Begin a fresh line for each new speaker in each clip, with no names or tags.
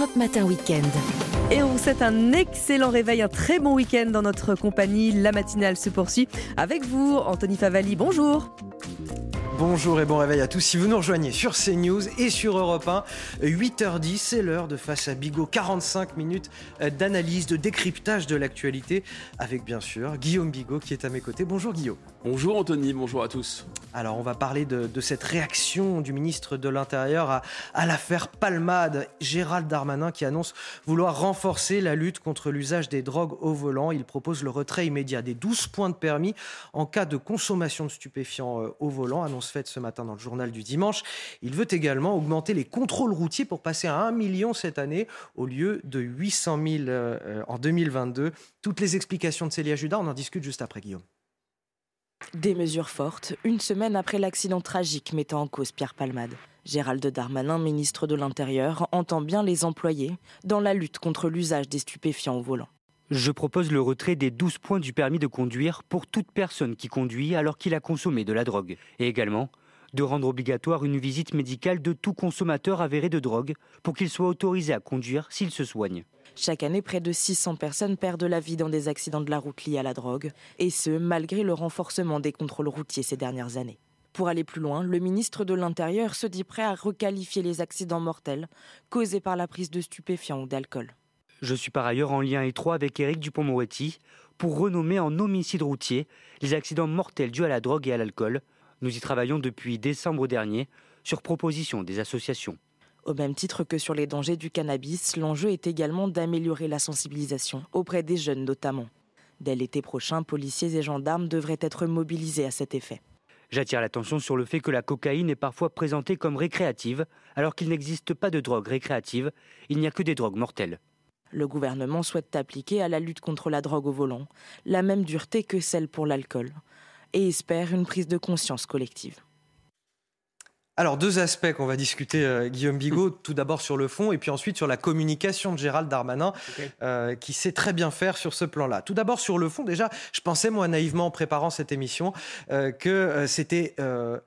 Europe Matin Weekend.
Et on vous souhaite un excellent réveil, un très bon week-end dans notre compagnie. La matinale se poursuit avec vous, Anthony Favali. Bonjour.
Bonjour et bon réveil à tous. Si vous nous rejoignez sur CNews et sur Europe 1, 8h10, c'est l'heure de Face à Bigot. 45 minutes d'analyse, de décryptage de l'actualité avec bien sûr Guillaume Bigot qui est à mes côtés. Bonjour Guillaume.
Bonjour Anthony, bonjour à tous.
Alors on va parler de, cette réaction du ministre de l'Intérieur à, à l'affaire Palmade. Gérald Darmanin qui annonce vouloir renforcer la lutte contre l'usage des drogues au volant. Il propose le retrait immédiat des 12 points de permis en cas de consommation de stupéfiants euh, au volant. Faite ce matin dans le journal du dimanche. Il veut également augmenter les contrôles routiers pour passer à 1 million cette année au lieu de 800 000 euh, en 2022. Toutes les explications de Célia Judas, on en discute juste après Guillaume.
Des mesures fortes, une semaine après l'accident tragique mettant en cause Pierre Palmade. Gérald Darmanin, ministre de l'Intérieur, entend bien les employer dans la lutte contre l'usage des stupéfiants au volant.
Je propose le retrait des 12 points du permis de conduire pour toute personne qui conduit alors qu'il a consommé de la drogue. Et également de rendre obligatoire une visite médicale de tout consommateur avéré de drogue pour qu'il soit autorisé à conduire s'il se soigne.
Chaque année, près de 600 personnes perdent la vie dans des accidents de la route liés à la drogue, et ce, malgré le renforcement des contrôles routiers ces dernières années. Pour aller plus loin, le ministre de l'Intérieur se dit prêt à requalifier les accidents mortels causés par la prise de stupéfiants ou d'alcool.
Je suis par ailleurs en lien étroit avec Éric Dupont-Moretti pour renommer en homicide routier les accidents mortels dus à la drogue et à l'alcool. Nous y travaillons depuis décembre dernier sur proposition des associations.
Au même titre que sur les dangers du cannabis, l'enjeu est également d'améliorer la sensibilisation auprès des jeunes notamment. Dès l'été prochain, policiers et gendarmes devraient être mobilisés à cet effet.
J'attire l'attention sur le fait que la cocaïne est parfois présentée comme récréative, alors qu'il n'existe pas de drogue récréative, il n'y a que des drogues mortelles.
Le gouvernement souhaite appliquer à la lutte contre la drogue au volant la même dureté que celle pour l'alcool et espère une prise de conscience collective.
Alors, deux aspects qu'on va discuter, euh, Guillaume Bigot. Tout d'abord sur le fond, et puis ensuite sur la communication de Gérald Darmanin, euh, qui sait très bien faire sur ce plan-là. Tout d'abord sur le fond, déjà, je pensais, moi, naïvement, en préparant cette émission, euh, que c'était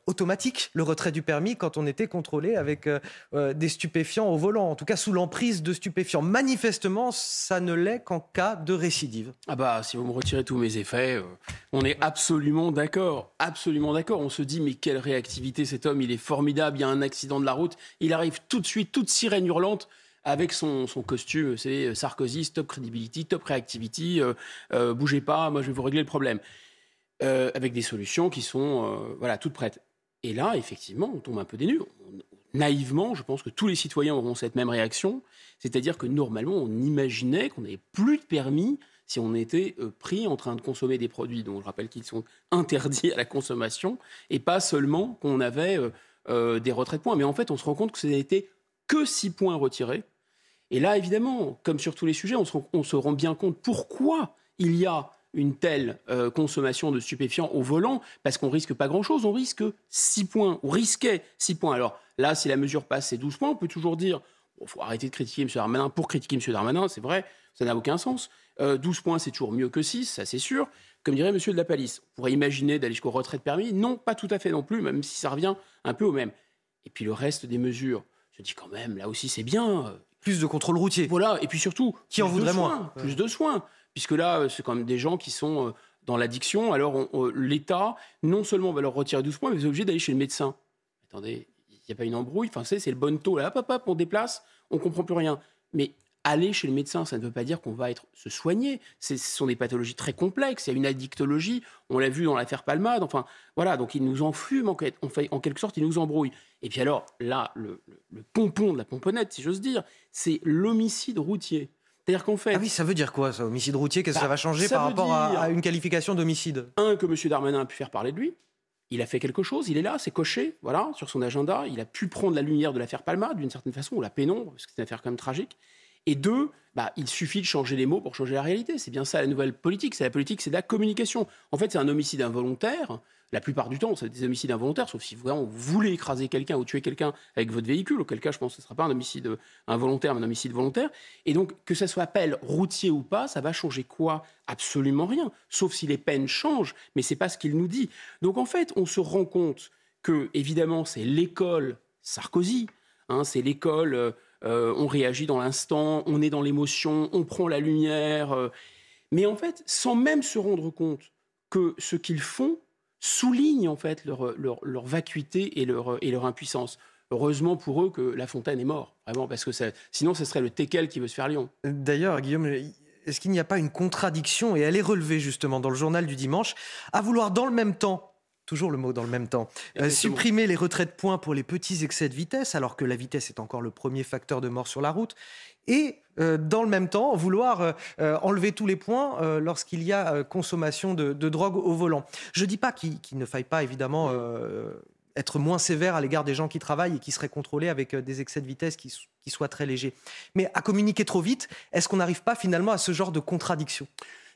automatique, le retrait du permis, quand on était contrôlé avec des stupéfiants au volant, en tout cas sous l'emprise de stupéfiants. Manifestement, ça ne l'est qu'en cas de récidive.
Ah bah, si vous me retirez tous mes effets, on est absolument d'accord. Absolument d'accord. On se dit, mais quelle réactivité cet homme, il est formidable il y a un accident de la route, il arrive tout de suite, toute sirène hurlante, avec son, costume, c'est euh, Sarkozy, stop credibility, top reactivity, euh, euh, bougez pas, moi je vais vous régler le problème. avec des solutions qui sont voilà, toutes prêtes. Et là, effectivement, on tombe un peu des nues. Naïvement, je pense que tous les citoyens auront cette même réaction, c'est-à-dire que normalement, on imaginait qu'on n'avait plus de permis si on était pris en train de consommer des produits dont je rappelle qu'ils sont interdits à la consommation, et pas seulement qu'on avait euh, des retraits de points. Mais en fait, on se rend compte que ce n'était que 6 points retirés. Et là, évidemment, comme sur tous les sujets, on se, rend bien compte pourquoi il y a une telle euh, consommation de stupéfiants au volant, parce qu'on risque pas grand-chose, on risque 6 points, on risquait 6 points. Alors là, si la mesure passe, c'est 12 points, on peut toujours dire, il faut arrêter de critiquer M. Darmanin pour critiquer M. Darmanin, c'est vrai, ça n'a aucun sens. 12 euh, points, c'est toujours mieux que 6, ça c'est sûr. Comme dirait M. de la Palisse, on pourrait imaginer d'aller jusqu'au retrait de permis. Non, pas tout à fait non plus, même si ça revient un peu au même. Et puis le reste des mesures, je dis quand même, là aussi c'est bien.
Plus de contrôle routier.
Voilà, et puis surtout,
qui en voudrait moins
Plus de soins, puisque là, c'est quand même des gens qui sont euh, dans l'addiction. Alors l'État, non seulement va leur retirer 12 points, mais vous êtes obligé d'aller chez le médecin. Attendez, il n'y a pas une embrouille? Enfin, c'est le bon taux. Là, hop, hop, hop, on déplace, on comprend plus rien. Mais aller chez le médecin, ça ne veut pas dire qu'on va être se soigner. Ce sont des pathologies très complexes. Il y a une addictologie. On l'a vu dans l'affaire Palmade. Enfin, voilà. Donc, ils nous enfument en, fait, en quelque sorte, ils nous embrouillent. Et puis alors, là, le, pompon de la pomponnette, si j'ose dire, c'est l'homicide routier. C'est-à-dire qu'en fait.
Ah oui, ça veut dire quoi, ça, homicide routier? Qu'est-ce que ça bah, va changer par rapport à, une qualification d'homicide?
Un, que M. Darmanin a pu faire parler de lui. Il a fait quelque chose, il est là, c'est coché, voilà, sur son agenda. Il a pu prendre la lumière de l'affaire Palmade, d'une certaine façon, ou la pénombre, parce que c'est une affaire quand même tragique. Et deux, bah, il suffit de changer les mots pour changer la réalité. C'est bien ça la nouvelle politique. C'est la politique, c'est la communication. En fait, c'est un homicide involontaire. La plupart du temps, c'est des homicides involontaires, sauf si vraiment vous voulez écraser quelqu'un ou tuer quelqu'un avec votre véhicule, auquel cas je pense que ce ne sera pas un homicide involontaire, mais un homicide volontaire. Et donc, que ça soit appel routier ou pas, ça va changer quoi? Absolument rien, sauf si les peines changent, mais ce n'est pas ce qu'il nous dit. Donc en fait, on se rend compte que, évidemment, c'est l'école Sarkozy, hein, c'est l'école... Euh, on réagit dans l'instant, on est dans l'émotion, on prend la lumière. Euh. mais en fait, sans même se rendre compte que ce qu'ils font souligne en fait leur, leur, vacuité et leur, et leur impuissance. Heureusement pour eux que La Fontaine est mort, vraiment, parce que sinon ce serait le Tekel qui veut se faire lion.
D'ailleurs, Guillaume, est-ce qu'il n'y a pas une contradiction, et elle est relevée justement dans le journal du dimanche, à vouloir dans le même temps toujours le mot dans le même temps, euh, supprimer les retraits de points pour les petits excès de vitesse, alors que la vitesse est encore le premier facteur de mort sur la route, et euh, dans le même temps vouloir euh, enlever tous les points lorsqu'il y a consommation de, drogue au volant. Je ne dis pas qu'il ne faille pas évidemment être moins sévère à l'égard des gens qui travaillent et qui seraient contrôlés avec des excès de vitesse qui, soient très légers. Mais à communiquer trop vite, est-ce qu'on n'arrive pas finalement à ce genre de contradiction?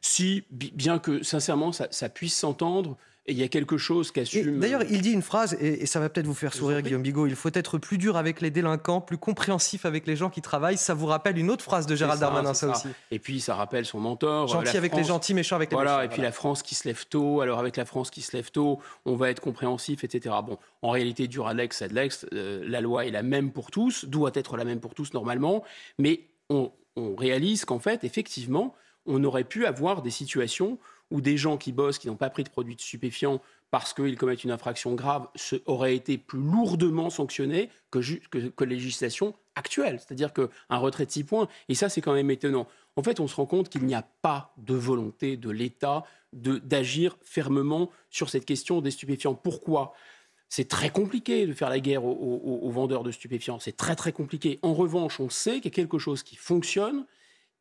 Si, bien que sincèrement ça puisse s'entendre, et il y a quelque chose qu'assume.
D'ailleurs, il dit une phrase, et, ça va peut-être vous faire sourire, Guillaume Bigot. Il faut être plus dur avec les délinquants, plus compréhensif avec les gens qui travaillent. Ça vous rappelle une autre phrase de Gérald Darmanin, ça, aussi.
Et puis, ça rappelle son mentor.
Gentil avec les gentils, méchant avec les
voilà,
méchants.
Et puis la France qui se lève tôt. Alors, avec la France qui se lève tôt, on va être compréhensif, etc. Bon, en réalité, dur Alex, Adlex, euh, la loi est la même pour tous, doit être la même pour tous normalement. Mais on, on réalise qu'en fait, effectivement, on aurait pu avoir des situations où des gens qui bossent, qui n'ont pas pris de produits stupéfiants, parce qu'ils commettent une infraction grave, auraient été plus lourdement sanctionnés que, que, législation actuelle. C'est-à-dire qu'un retrait de 6 points, et ça c'est quand même étonnant. En fait, on se rend compte qu'il n'y a pas de volonté de l'État d'agir fermement sur cette question des stupéfiants. Pourquoi? C'est très compliqué de faire la guerre aux vendeurs de stupéfiants. C'est très très compliqué. En revanche, on sait qu'il y a quelque chose qui fonctionne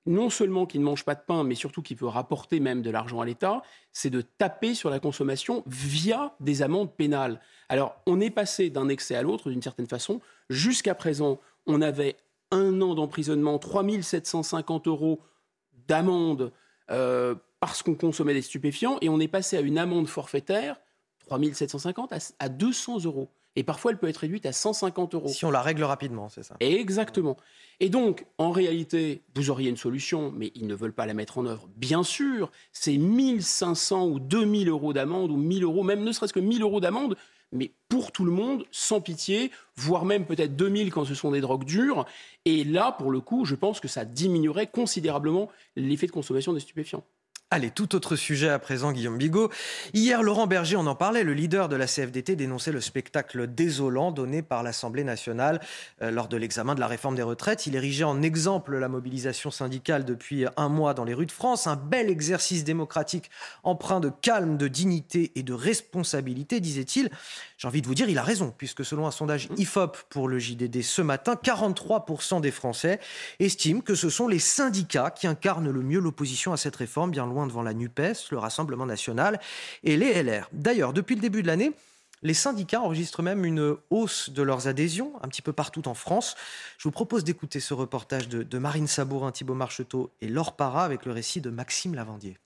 non seulement qui ne mange pas de pain, mais surtout qui peut rapporter même de l'argent à l'État, c'est de taper sur la consommation via des amendes pénales. Alors, on est passé d'un excès à l'autre d'une certaine façon. Jusqu'à présent, on avait un an d'emprisonnement, 3750 euros d'amende euh, parce qu'on consommait des stupéfiants, et on est passé à une amende forfaitaire, 3750 à 200 euros. Et parfois, elle peut être réduite à 150 euros.
Si on la règle rapidement, c'est ça
Exactement. Et donc, en réalité, vous auriez une solution, mais ils ne veulent pas la mettre en œuvre. Bien sûr, c'est 1500 ou 2000 euros d'amende, ou 1000 euros, même ne serait-ce que 1000 euros d'amende, mais pour tout le monde, sans pitié, voire même peut-être 2000 quand ce sont des drogues dures. Et là, pour le coup, je pense que ça diminuerait considérablement l'effet de consommation des stupéfiants.
Allez, tout autre sujet à présent, Guillaume Bigot. Hier, Laurent Berger, on en parlait, le leader de la CFDT dénonçait le spectacle désolant donné par l'Assemblée nationale euh, lors de l'examen de la réforme des retraites. Il érigeait en exemple la mobilisation syndicale depuis un mois dans les rues de France, un bel exercice démocratique empreint de calme, de dignité et de responsabilité, disait-il. J'ai envie de vous dire, il a raison, puisque selon un sondage IFOP pour le JDD ce matin, 43% des Français estiment que ce sont les syndicats qui incarnent le mieux l'opposition à cette réforme, bien loin devant la NUPES, le Rassemblement national et les LR. D'ailleurs, depuis le début de l'année, les syndicats enregistrent même une hausse de leurs adhésions un petit peu partout en France. Je vous propose d'écouter ce reportage de, Marine Sabourin, Thibault Marcheteau et Laure Para avec le récit de Maxime Lavandier.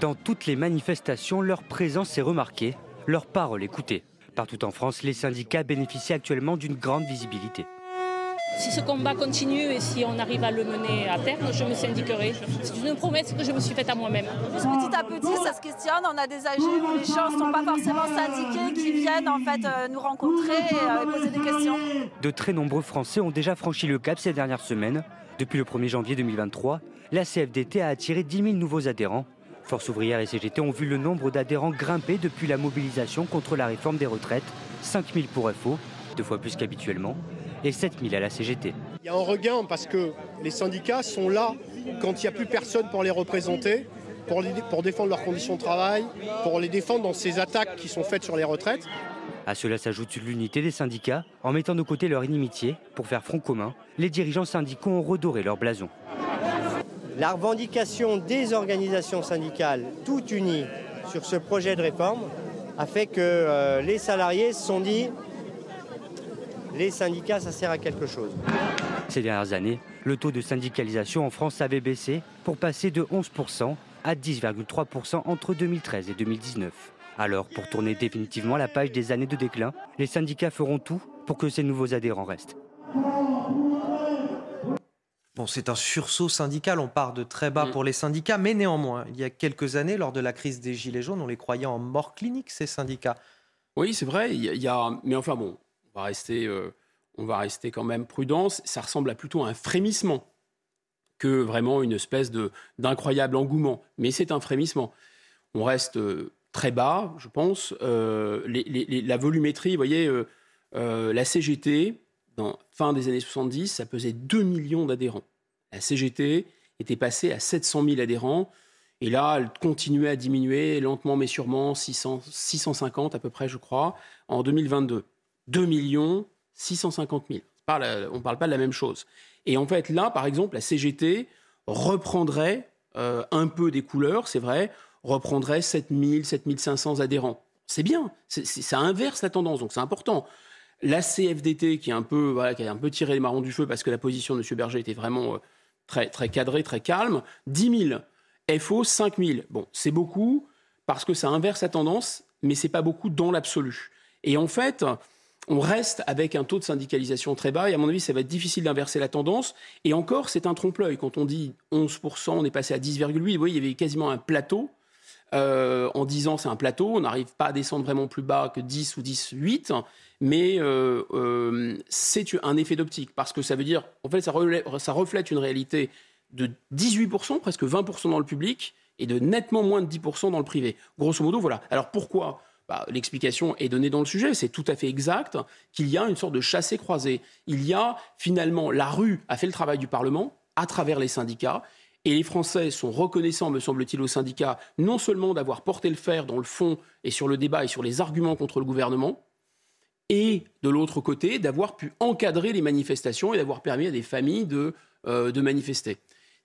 Dans toutes les manifestations, leur présence est remarquée leur parole écoutée. Partout en France, les syndicats bénéficient actuellement d'une grande visibilité.
Si ce combat continue et si on arrive à le mener à terme, je me syndiquerai. C'est une promesse que je me suis faite à moi-même.
Petit à petit, ça se questionne. On a des AG où les gens ne sont pas forcément syndiqués, qui viennent en fait euh, nous rencontrer euh, et poser des questions.
De très nombreux Français ont déjà franchi le cap ces dernières semaines. Depuis le 1er janvier 2023, la CFDT a attiré 10 000 nouveaux adhérents Force ouvrière et CGT ont vu le nombre d'adhérents grimper depuis la mobilisation contre la réforme des retraites. 5000 pour FO, deux fois plus qu'habituellement, et 7000 à la CGT.
Il y a un regain parce que les syndicats sont là quand il n'y a plus personne pour les représenter, pour, pour défendre leurs conditions de travail, pour les défendre dans ces attaques qui sont faites sur les retraites.
À cela s'ajoute l'unité des syndicats. En mettant de côté leur inimitié pour faire front commun, les dirigeants syndicaux ont redoré leur blason.
La revendication des organisations syndicales, toutes unies sur ce projet de réforme, a fait que euh, les salariés se sont dit les syndicats, ça sert à quelque chose.
Ces dernières années, le taux de syndicalisation en France avait baissé pour passer de 11% à 10,3% entre 2013 et 2019. Alors, pour tourner définitivement la page des années de déclin, les syndicats feront tout pour que ces nouveaux adhérents restent.
Bon, c'est un sursaut syndical, on part de très bas mm. pour les syndicats, mais néanmoins, il y a quelques années, lors de la crise des Gilets jaunes, on les croyait en mort clinique, ces syndicats.
Oui, c'est vrai, il y, a, mais enfin bon, on va rester, euh, on va rester quand même prudent, ça ressemble à plutôt un frémissement que vraiment une espèce d'incroyable engouement. Mais c'est un frémissement. On reste euh, très bas, je pense. Euh, la volumétrie, vous voyez, la CGT, dans fin des années 70, ça pesait 2 millions d'adhérents. La CGT était passée à 700 000 adhérents. Et là, elle continuait à diminuer lentement mais sûrement, 600, 650 à peu près, je crois, en 2022. 2 millions 650 000. on ne parle pas de la même chose. Et en fait, là, par exemple, la CGT reprendrait euh, un peu des couleurs, c'est vrai, reprendrait 7000, 7500 adhérents. C'est bien, ça inverse la tendance, donc c'est important. La CFDT, qui a un peu tiré les marrons du feu parce que la position de M. Berger était vraiment euh, très, très cadrée, très calme, 10 000. FO, 5 000. Bon, c'est beaucoup parce que ça inverse la tendance, mais c'est pas beaucoup dans l'absolu. Et en fait, on reste avec un taux de syndicalisation très bas et à mon avis, ça va être difficile d'inverser la tendance. Et encore, c'est un trompe-l'œil. Quand on dit 11%, on est passé à 10,8%. Vous voyez, il y avait quasiment un plateau. Euh, en 10 ans, c'est un plateau. On n'arrive pas à descendre vraiment plus bas que 10 ou 10,8. Mais euh, euh, c'est un effet d'optique parce que ça veut dire, en fait, ça reflète une réalité de 18%, presque 20% dans le public et de nettement moins de 10% dans le privé. Grosso modo, voilà. Alors pourquoi bah, l'explication est donnée dans le sujet, c'est tout à fait exact qu'il y a une sorte de chassé-croisé. Il y a finalement, la rue a fait le travail du Parlement à travers les syndicats, et les Français sont reconnaissants, me semble-t-il, aux syndicats, non seulement d'avoir porté le fer dans le fond et sur le débat et sur les arguments contre le gouvernement, et de l'autre côté, d'avoir pu encadrer les manifestations et d'avoir permis à des familles de, euh, manifester.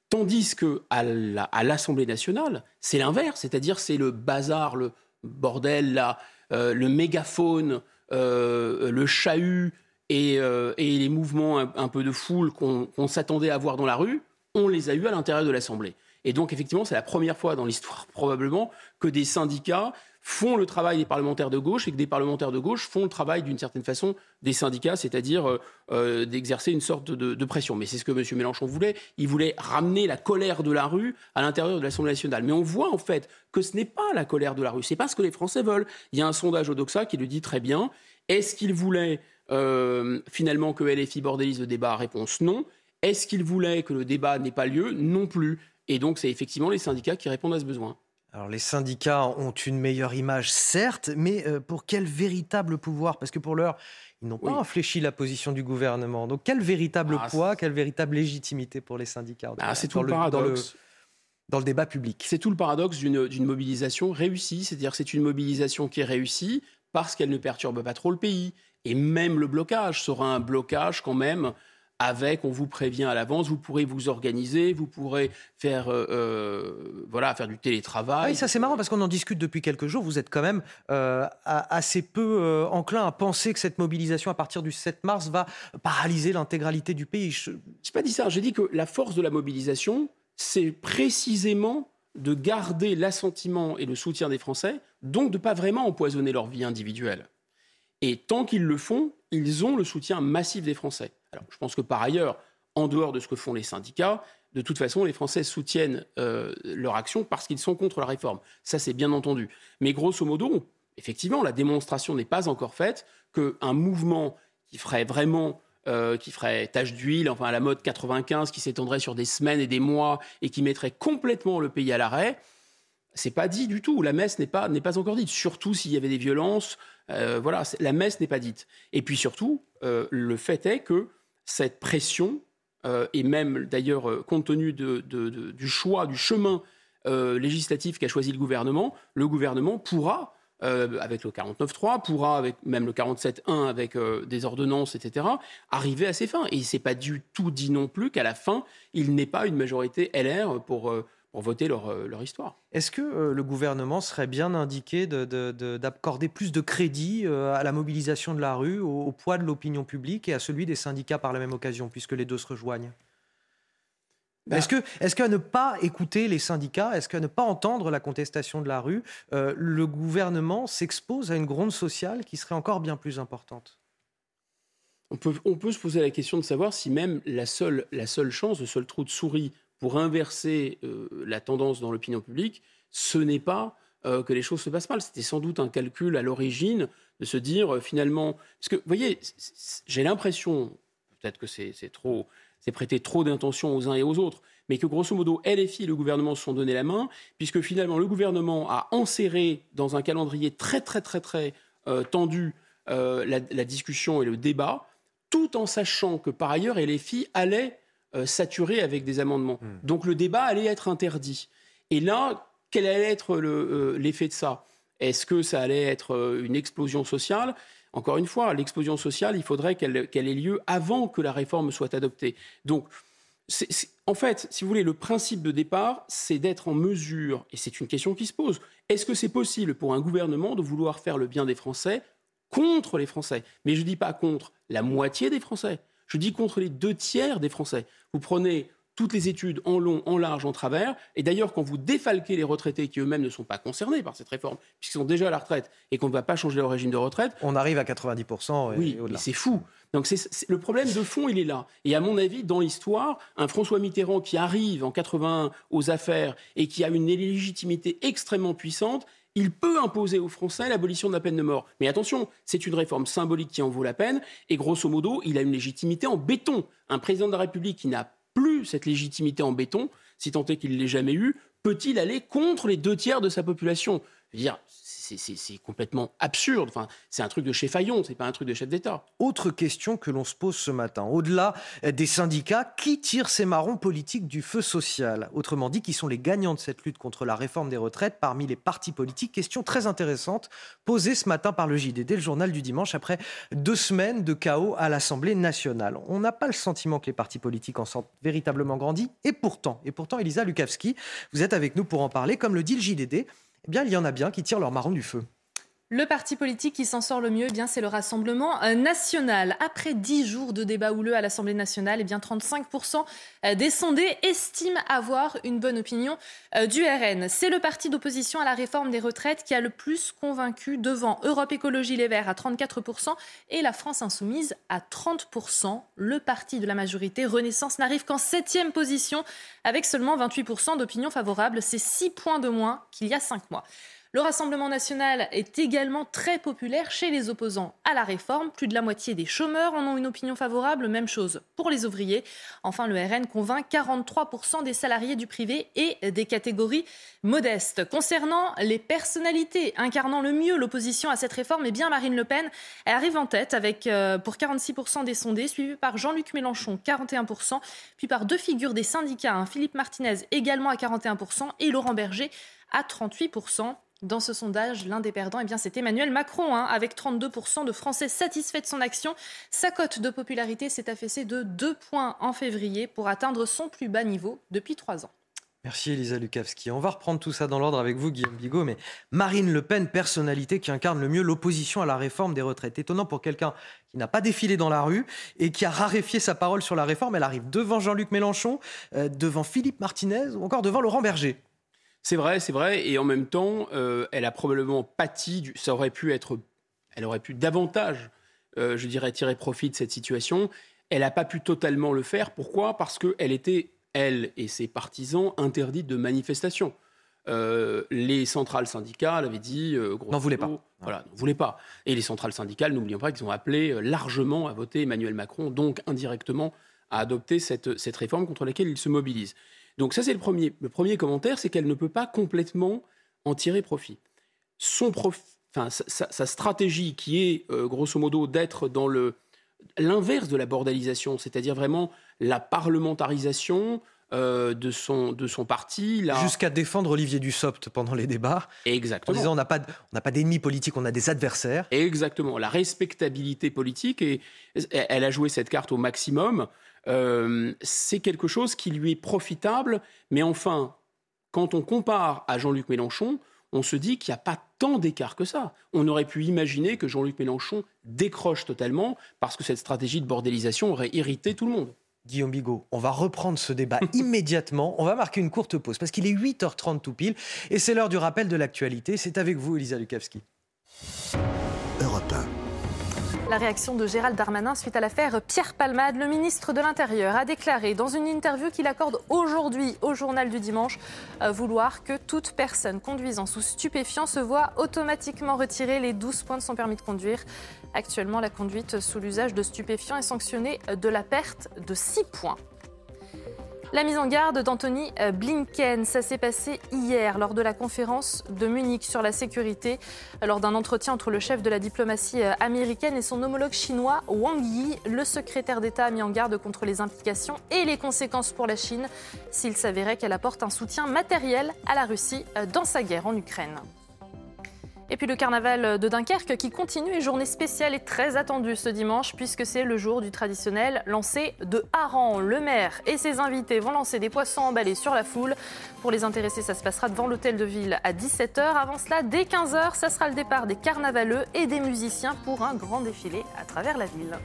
Tandis que à l'Assemblée nationale, c'est l'inverse, c'est-à-dire c'est le bazar, le, bordel là, euh, le mégaphone, euh, le chahut et, euh, les mouvements un, peu de foule qu'on s'attendait à voir dans la rue, on les a eus à l'intérieur de l'Assemblée. Et donc effectivement, c'est la première fois dans l'histoire probablement que des syndicats font le travail des parlementaires de gauche et que des parlementaires de gauche font le travail d'une certaine façon des syndicats, c'est-à-dire euh, euh, d'exercer une sorte de, pression. Mais c'est ce que M. Mélenchon voulait. Il voulait ramener la colère de la rue à l'intérieur de l'Assemblée nationale. Mais on voit en fait que ce n'est pas la colère de la rue, c'est pas ce que les Français veulent. Il y a un sondage au Doxa qui le dit très bien. Est-ce qu'il voulait euh, finalement que LFI bordélise le débat? Réponse non. Est-ce qu'il voulait que le débat n'ait pas lieu? Non plus. Et donc c'est effectivement les syndicats qui répondent à ce besoin.
Alors les syndicats ont une meilleure image, certes, mais euh, pour quel véritable pouvoir? Parce que pour l'heure, ils n'ont pas infléchi la position du gouvernement. Donc quel véritable ah, poids, quelle véritable légitimité pour les syndicats
ah, C'est tout le paradoxe.
Dans le, débat public?
C'est tout le paradoxe d'une mobilisation réussie. C'est-à-dire que c'est une mobilisation qui est réussie parce qu'elle ne perturbe pas trop le pays. Et même le blocage sera un blocage quand même avec, on vous prévient à l'avance, vous pourrez vous organiser, vous pourrez faire, euh, euh, voilà, faire du télétravail.
Ah oui, ça c'est marrant parce qu'on en discute depuis quelques jours. Vous êtes quand même euh, assez peu enclin à penser que cette mobilisation à partir du 7 mars va paralyser l'intégralité du pays.
Je n'ai pas dit ça. J'ai dit que la force de la mobilisation, c'est précisément de garder l'assentiment et le soutien des Français, donc de ne pas vraiment empoisonner leur vie individuelle. Et tant qu'ils le font, ils ont le soutien massif des Français. Alors, je pense que par ailleurs, en dehors de ce que font les syndicats, de toute façon, les Français soutiennent euh, leur action parce qu'ils sont contre la réforme. Ça, c'est bien entendu. Mais grosso modo, effectivement, la démonstration n'est pas encore faite qu'un mouvement qui ferait vraiment euh, qui ferait tache d'huile, enfin à la mode 95, qui s'étendrait sur des semaines et des mois et qui mettrait complètement le pays à l'arrêt, c'est pas dit du tout. La messe n'est pas, n'est pas encore dite. Surtout s'il y avait des violences, euh, voilà, la messe n'est pas dite. Et puis surtout, le fait est que cette pression, euh, et même d'ailleurs euh, compte tenu du choix, du chemin euh, législatif qu'a choisi le gouvernement, le gouvernement pourra, avec le 49.3, pourra, avec même le 47.1, avec des ordonnances, etc., arriver à ses fins. Et il s'est pas du tout dit non plus qu'à la fin, il n'est pas une majorité LR pour pour voter leur, euh, leur histoire.
Est-ce que euh, le gouvernement serait bien indiqué d'accorder plus de crédit euh, à la mobilisation de la rue, au, poids de l'opinion publique et à celui des syndicats par la même occasion, puisque les deux se rejoignent? Bah. Est-ce que, est qu'à ne pas écouter les syndicats, est-ce qu'à ne pas entendre la contestation de la rue, le gouvernement s'expose à une gronde sociale qui serait encore bien plus importante?
On peut, on peut, se poser la question de savoir si même la seule, la seule chance, le seul trou de souris pour inverser euh, la tendance dans l'opinion publique, ce n'est pas euh, que les choses se passent mal. C'était sans doute un calcul à l'origine de se dire euh, finalement. Parce que, vous voyez, j'ai l'impression, peut-être que c'est trop. C'est prêter trop d'intention aux uns et aux autres, mais que grosso modo, LFI et le gouvernement se sont donné la main, puisque finalement le gouvernement a enserré dans un calendrier très très très très tendu la, discussion et le débat, tout en sachant que par ailleurs LFI allait saturer avec des amendements. Hmm. Donc le débat allait être interdit. Et là, quel allait être euh, l'effet de ça? Est-ce que ça allait être euh, une explosion sociale? Encore une fois, l'explosion sociale, il faudrait qu'elle ait lieu avant que la réforme soit adoptée. Donc, en fait, si vous voulez, le principe de départ, c'est d'être en mesure, et c'est une question qui se pose, est-ce que c'est possible pour un gouvernement de vouloir faire le bien des Français contre les Français? Mais je ne dis pas contre la moitié des Français, je dis contre les deux tiers des Français. Vous prenez toutes les études en long, en large, en travers. Et d'ailleurs, quand vous défalquez les retraités qui eux-mêmes ne sont pas concernés par cette réforme, puisqu'ils sont déjà à la retraite et qu'on ne va pas changer leur régime de retraite.
On arrive à 90%.
Et oui, c'est fou. Donc le problème de fond, il est là. Et à mon avis, dans l'histoire, un François Mitterrand qui arrive en 81 aux affaires et qui a une légitimité extrêmement puissante, il peut imposer aux Français l'abolition de la peine de mort. Mais attention, c'est une réforme symbolique qui en vaut la peine. Et grosso modo, il a une légitimité en béton. Un président de la République qui n'a plus cette légitimité en béton, si tant est qu'il ne l'ait jamais eu, peut-il aller contre les deux tiers de sa population? C'est complètement absurde. C'est un truc de chef Fayon, c'est pas un truc de chef d'État.
Autre question que l'on se pose ce matin. Au-delà des syndicats, qui tire ces marrons politiques du feu social? Autrement dit, qui sont les gagnants de cette lutte contre la réforme des retraites parmi les partis politiques? Question très intéressante posée ce matin par le JDD, le journal du dimanche, après deux semaines de chaos à l'Assemblée nationale. On n'a pas le sentiment que les partis politiques en sont véritablement grandi. Et pourtant, et pourtant, Elisa Lukavski, vous êtes avec nous pour en parler. Comme le dit le JDD, bien, il y en a bien qui tirent leur marron du feu.
Le parti politique qui s'en sort le mieux, eh bien, c'est le Rassemblement euh, national. Après dix jours de débat houleux à l'Assemblée nationale, eh bien, 35% euh, des sondés estiment avoir une bonne opinion euh, du RN. C'est le parti d'opposition à la réforme des retraites qui a le plus convaincu devant Europe Écologie Les Verts à 34% et la France Insoumise à 30%. Le parti de la majorité, Renaissance, n'arrive qu'en septième position avec seulement 28% d'opinion favorable. C'est six points de moins qu'il y a cinq mois. Le Rassemblement national est également très populaire chez les opposants à la réforme. Plus de la moitié des chômeurs en ont une opinion favorable. Même chose pour les ouvriers. Enfin, le RN convainc 43% des salariés du privé et des catégories modestes. Concernant les personnalités incarnant le mieux l'opposition à cette réforme, eh bien Marine Le Pen arrive en tête avec euh, pour 46% des sondés, suivi par Jean-Luc Mélenchon 41%, puis par deux figures des syndicats, hein, Philippe Martinez également à 41% et Laurent Berger à 38%. Dans ce sondage, l'un des perdants, eh c'est Emmanuel Macron, hein, avec 32% de Français satisfaits de son action. Sa cote de popularité s'est affaissée de 2 points en février pour atteindre son plus bas niveau depuis 3 ans.
Merci Elisa Lukavski. On va reprendre tout ça dans l'ordre avec vous, Guillaume Bigot. Mais Marine Le Pen, personnalité qui incarne le mieux l'opposition à la réforme des retraites. Étonnant pour quelqu'un qui n'a pas défilé dans la rue et qui a raréfié sa parole sur la réforme. Elle arrive devant Jean-Luc Mélenchon, euh, devant Philippe Martinez ou encore devant Laurent Berger.
C'est vrai, c'est vrai. Et en même temps, euh, elle a probablement pâti. Du, ça aurait pu être. Elle aurait pu davantage, euh, je dirais, tirer profit de cette situation. Elle n'a pas pu totalement le faire. Pourquoi? Parce qu'elle était, elle et ses partisans, interdites de manifestation. Euh, les centrales syndicales avaient dit.
n'en voulaient pas.
Voilà, n'en voulaient pas. Et les centrales syndicales, n'oublions pas qu'ils ont appelé largement à voter Emmanuel Macron, donc indirectement à adopter cette, cette réforme contre laquelle il se mobilise. Donc ça, c'est le premier. Le premier commentaire, c'est qu'elle ne peut pas complètement en tirer profit. Son enfin, sa, stratégie qui est, euh, grosso modo, d'être dans le l'inverse de la bordélisation, c'est-à-dire vraiment la parlementarisation, euh, de, son, de son parti.
Jusqu'à défendre Olivier Dussopt pendant les débats.
Exactement.
En disant on n'a pas, on pas d'ennemis politiques, on a des adversaires.
Exactement. La respectabilité politique, et elle a joué cette carte au maximum. Euh, c'est quelque chose qui lui est profitable. Mais enfin, quand on compare à Jean-Luc Mélenchon, on se dit qu'il n'y a pas tant d'écart que ça. On aurait pu imaginer que Jean-Luc Mélenchon décroche totalement parce que cette stratégie de bordélisation aurait irrité tout le monde.
Guillaume Bigot, on va reprendre ce débat immédiatement. On va marquer une courte pause parce qu'il est 8h30 tout pile et c'est l'heure du rappel de l'actualité. C'est avec vous, Elisa Lukavski.
La réaction de Gérald Darmanin suite à l'affaire Pierre Palmade, le ministre de l'Intérieur a déclaré dans une interview qu'il accorde aujourd'hui au journal du dimanche vouloir que toute personne conduisant sous stupéfiant se voit automatiquement retirer les 12 points de son permis de conduire. Actuellement, la conduite sous l'usage de stupéfiants est sanctionnée de la perte de 6 points. La mise en garde d'Anthony euh, Blinken, ça s'est passé hier lors de la conférence de Munich sur la sécurité, lors d'un entretien entre le chef de la diplomatie euh, américaine et son homologue chinois Wang Yi. Le secrétaire d'État a mis en garde contre les implications et les conséquences pour la Chine s'il s'avérait qu'elle apporte un soutien matériel à la Russie euh, dans sa guerre en Ukraine. Et puis le carnaval de Dunkerque qui continue et journée spéciale et très attendue ce dimanche puisque c'est le jour du traditionnel lancer de hareng. Le maire et ses invités vont lancer des poissons emballés sur la foule. Pour les intéressés, ça se passera devant l'hôtel de ville à 17h. Avant cela, dès 15h, ça sera le départ des carnavaleux et des musiciens pour un grand défilé à travers la ville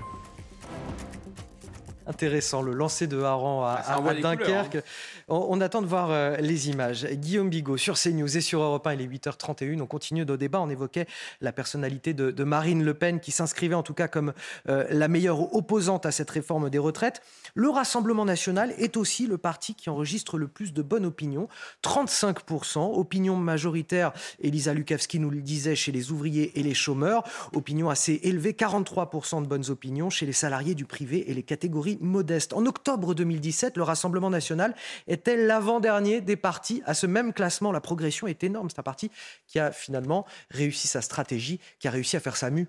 intéressant, le lancer de Haran à,
Ah,
Dunkerque.
hein.
On, on attend de voir euh, les images. Guillaume Bigot sur CNews et sur Europe 1, il est 8h31. On continue nos débats. On évoquait la personnalité de, de Marine Le Pen qui s'inscrivait en tout cas comme euh, la meilleure opposante à cette réforme des retraites. Le Rassemblement national est aussi le parti qui enregistre le plus de bonnes opinions. 35%. Opinion majoritaire, Elisa Lukavski nous le disait, chez les ouvriers et les chômeurs. Opinion assez élevée, 43% de bonnes opinions chez les salariés du privé et les catégories modestes. En octobre 2017, le Rassemblement national était l'avant-dernier des partis à ce même classement. La progression est énorme. C'est un parti qui a finalement réussi sa stratégie, qui a réussi à faire sa mue.